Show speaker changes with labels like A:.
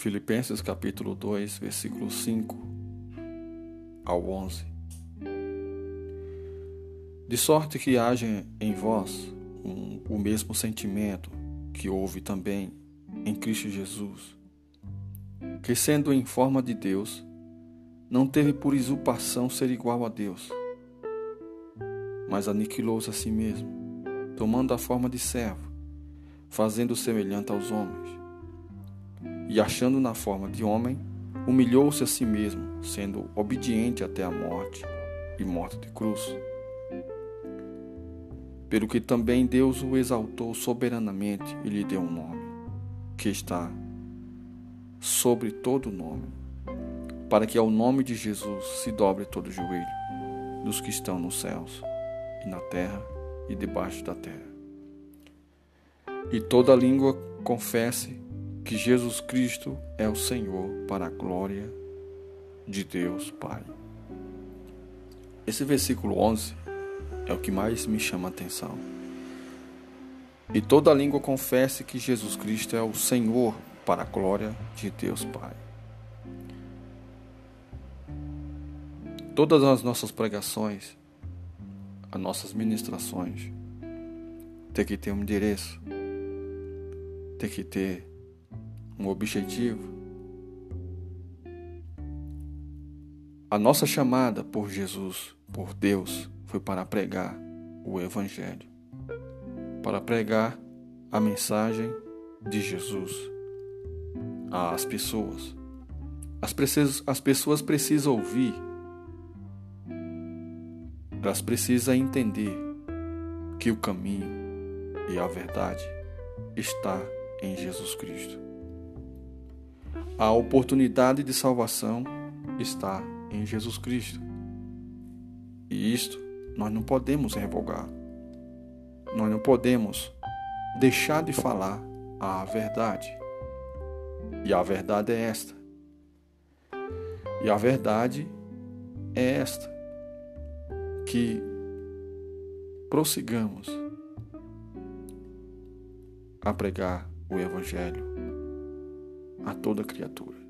A: Filipenses capítulo 2, versículo 5 ao 11. De sorte que haja em vós um, o mesmo sentimento que houve também em Cristo Jesus, que sendo em forma de Deus, não teve por usurpação ser igual a Deus, mas aniquilou-se a si mesmo, tomando a forma de servo, fazendo semelhante aos homens. E achando na forma de homem, humilhou-se a si mesmo, sendo obediente até a morte e morte de cruz. Pelo que também Deus o exaltou soberanamente e lhe deu um nome, que está sobre todo nome para que ao nome de Jesus se dobre todo o joelho dos que estão nos céus e na terra e debaixo da terra. E toda língua confesse que Jesus Cristo é o Senhor para a glória de Deus Pai. Esse versículo 11 é o que mais me chama a atenção. E toda língua confesse que Jesus Cristo é o Senhor para a glória de Deus Pai. Todas as nossas pregações, as nossas ministrações, tem que ter um endereço, tem que ter um objetivo. A nossa chamada por Jesus, por Deus, foi para pregar o Evangelho, para pregar a mensagem de Jesus às pessoas. As, as pessoas precisam ouvir elas precisam entender que o caminho e a verdade está em Jesus Cristo. A oportunidade de salvação está em Jesus Cristo. E isto nós não podemos revogar. Nós não podemos deixar de falar a verdade. E a verdade é esta. E a verdade é esta que prossigamos a pregar o Evangelho a toda criatura.